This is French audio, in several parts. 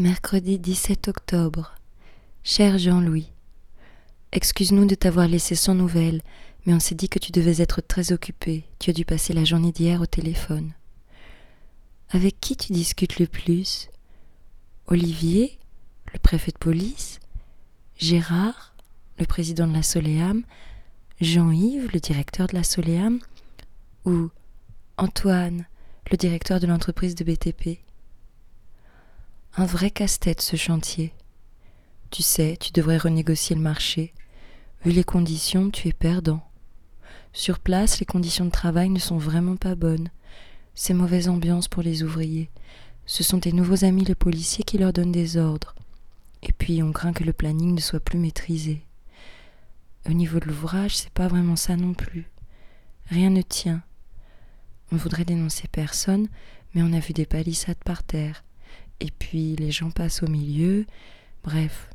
Mercredi 17 octobre. Cher Jean-Louis, excuse-nous de t'avoir laissé sans nouvelles, mais on s'est dit que tu devais être très occupé. Tu as dû passer la journée d'hier au téléphone. Avec qui tu discutes le plus? Olivier, le préfet de police? Gérard, le président de la Soléam? Jean-Yves, le directeur de la Soléam? Ou Antoine, le directeur de l'entreprise de BTP Un vrai casse-tête ce chantier. Tu sais, tu devrais renégocier le marché. Vu les conditions, tu es perdant. Sur place, les conditions de travail ne sont vraiment pas bonnes. C'est mauvaise ambiance pour les ouvriers. Ce sont tes nouveaux amis les policiers qui leur donnent des ordres. Et puis on craint que le planning ne soit plus maîtrisé. Au niveau de l'ouvrage, c'est pas vraiment ça non plus. Rien ne tient. On voudrait dénoncer personne, mais on a vu des palissades par terre. Et puis les gens passent au milieu. Bref,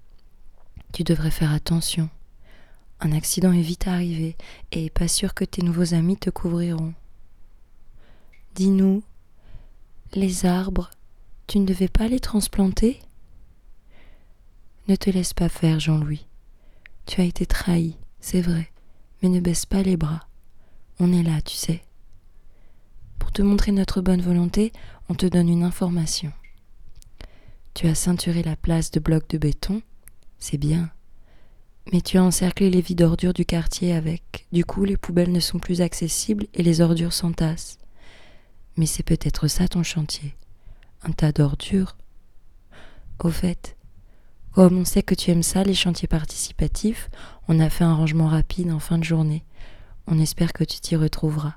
tu devrais faire attention. Un accident est vite arrivé, et pas sûr que tes nouveaux amis te couvriront. Dis-nous, les arbres, tu ne devais pas les transplanter? Ne te laisse pas faire, Jean-Louis. Tu as été trahi, c'est vrai, mais ne baisse pas les bras. On est là, tu sais. Pour te montrer notre bonne volonté, on te donne une information. Tu as ceinturé la place de blocs de béton, c'est bien. Mais tu as encerclé les vides ordures du quartier avec. Du coup, les poubelles ne sont plus accessibles et les ordures s'entassent. Mais c'est peut-être ça ton chantier. Un tas d'ordures. Au fait, comme on sait que tu aimes ça, les chantiers participatifs, on a fait un rangement rapide en fin de journée. On espère que tu t'y retrouveras.